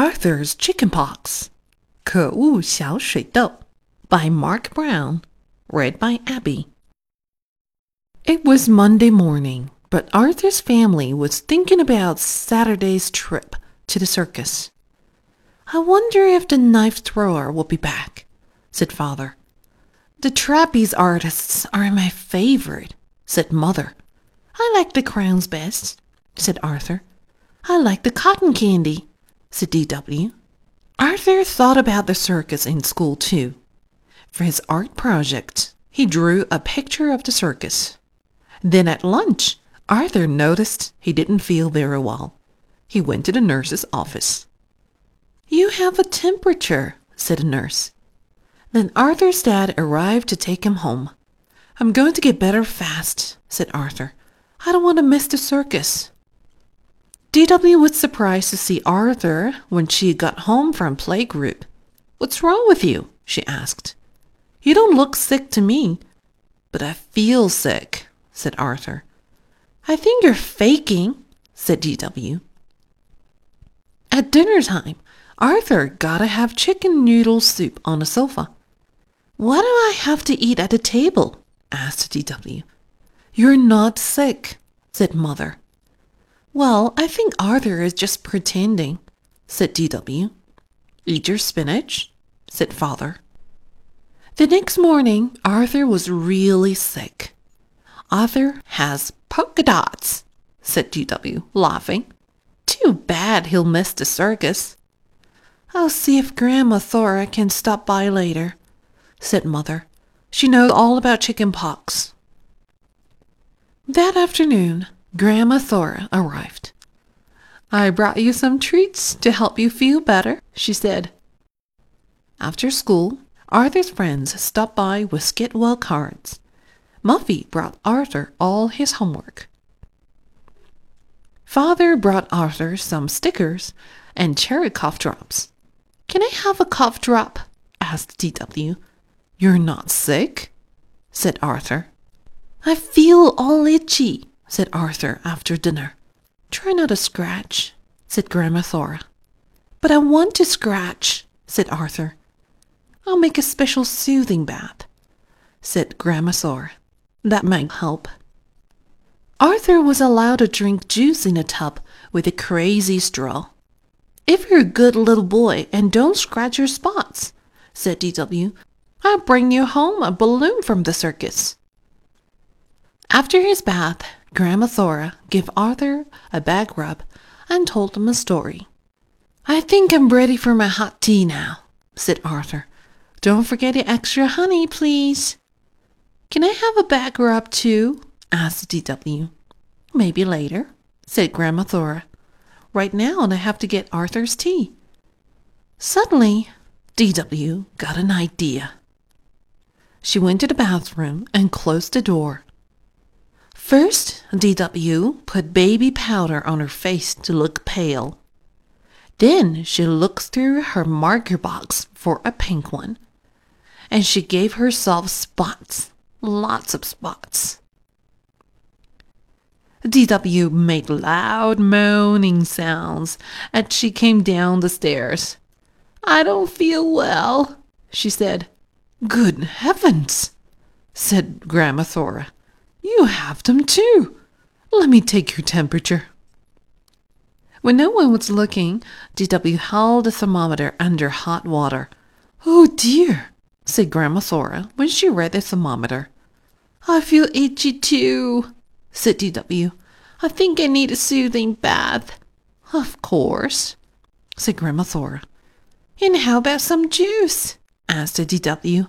Arthur's Chickenpox, 可恶小水痘 by Marc Brown, read by Abby. It was Monday morning, but Arthur's family was thinking about Saturday's trip to the circus. I wonder if the knife thrower will be back, said father. The trapeze artists are my favorite, said mother. I like the crowns best, said Arthur. I like the cotton candy, said D.W. Arthur thought about the circus in school too. For his art project, he drew a picture of the circus. Then at lunch, Arthur noticed he didn't feel very well. He went to the nurse's office. You have a temperature, said the nurse. Then Arthur's dad arrived to take him home. I'm going to get better fast, said Arthur. I don't want to miss the circus. D.W. was surprised to see Arthur when she got home from playgroup. What's wrong with you? she asked. You don't look sick to me. But I feel sick, said Arthur. I think you're faking, said D.W. At dinner time, Arthur gotta have chicken noodle soup on the sofa. What do I have to eat at the table? asked D.W. You're not sick, said Mother. Well, I think Arthur is just pretending, said D.W. Eat your spinach, said Father. The next morning, Arthur was really sick. Arthur has polka dots, said D.W., laughing. Too bad he'll miss the circus. I'll see if Grandma Thora can stop by later, said Mother. She knows all about chicken pox. That afternoon, Grandma Thora arrived. I brought you some treats to help you feel better, she said. After school, Arthur's friends stopped by with get well cards. Muffy brought Arthur all his homework. Father brought Arthur some stickers and cherry cough drops. Can I have a cough drop? asked D.W. You're not sick? said Arthur. I feel all itchy, said Arthur after dinner. Try not to scratch, said Grandma Thora. But I want to scratch, said Arthur. I'll make a special soothing bath, said Grandma Thora. That might help. Arthur was allowed to drink juice in a tub with a crazy straw. If you're a good little boy and don't scratch your spots, said D.W., I'll bring you home a balloon from the circus. After his bath, Grandma Thora gave Arthur a back rub and told him a story. I think I'm ready for my hot tea now, said Arthur. Don't forget the extra honey, please. Can I have a back rub too? asked D.W. Maybe later, said Grandma Thora. Right now I have to get Arthur's tea. Suddenly, D.W. got an idea. She went to the bathroom and closed the door. First, D.W. put baby powder on her face to look pale. Then she looked through her marker box for a pink one. And she gave herself spots, lots of spots. D.W. made loud moaning sounds as she came down the stairs. I don't feel well, she said. Good heavens, said Grandma Thora. You have them too. Let me take your temperature. When no one was looking, D.W. held the thermometer under hot water. Oh dear, said Grandma Thora when she read the thermometer. I feel itchy too, said D.W. I think I need a soothing bath. Of course, said Grandma Thora. And how about some juice? asked D.W.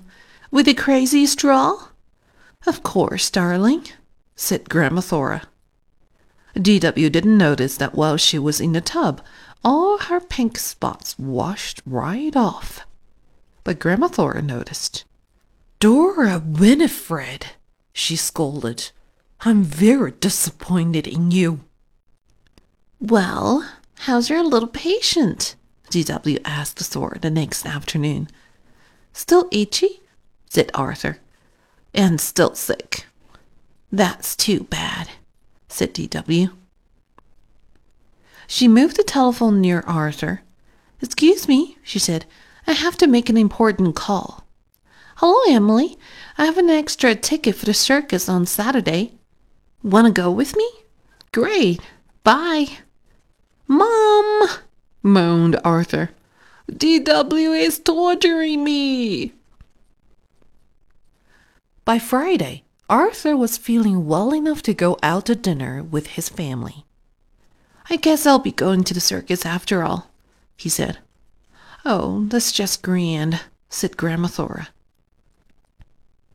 With a crazy straw? Of course, darling, said Grandma Thora. D.W. didn't notice that while she was in the tub, all her pink spots washed right off. But Grandma Thora noticed. Dora Winifred, she scolded. I'm very disappointed in you. Well, how's your little patient? D.W. asked Thora the next afternoon. Still itchy? said Arthur. And still sick. That's too bad, said D.W. She moved the telephone near Arthur Excuse me, she said. I have to make an important call. Hello, Emily. I have an extra ticket for the circus on Saturday. Want to go with me? Great. Bye. Mom, moaned Arthur. DW is torturing me. By Friday, Arthur was feeling well enough to go out to dinner with his family. I guess I'll be going to the circus after all, he said. Oh, that's just grand, said Grandma Thora.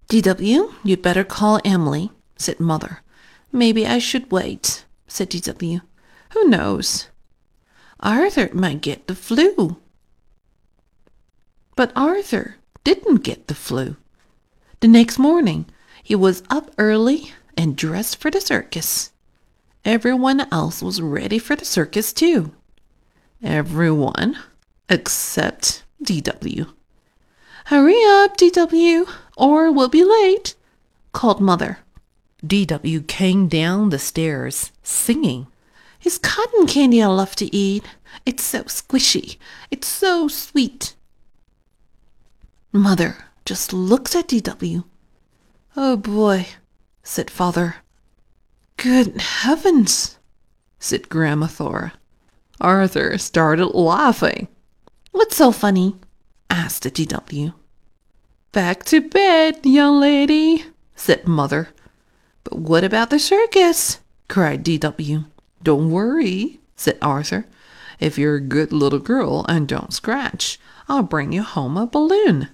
DW, you'd better call Emily, said Mother. Maybe I should wait, said DW. Who knows? Arthur might get the flu. But Arthur didn't get the flu. The next morning, he was up early and dressed for the circus. Everyone else was ready for the circus too. Everyone except DW. Hurry up, DW, or we'll be late, called Mother. DW came down the stairs, singing. It's cotton candy I love to eat. It's so squishy. It's so sweet. Mother just looks at DW. Oh boy, said Father. Good heavens, said Grandma Thora. Arthur started laughing. What's so funny? asked DW. Back to bed, young lady, said Mother. But what about the circus? cried DW. Don't worry, said Arthur. If you're a good little girl and don't scratch, I'll bring you home a balloon.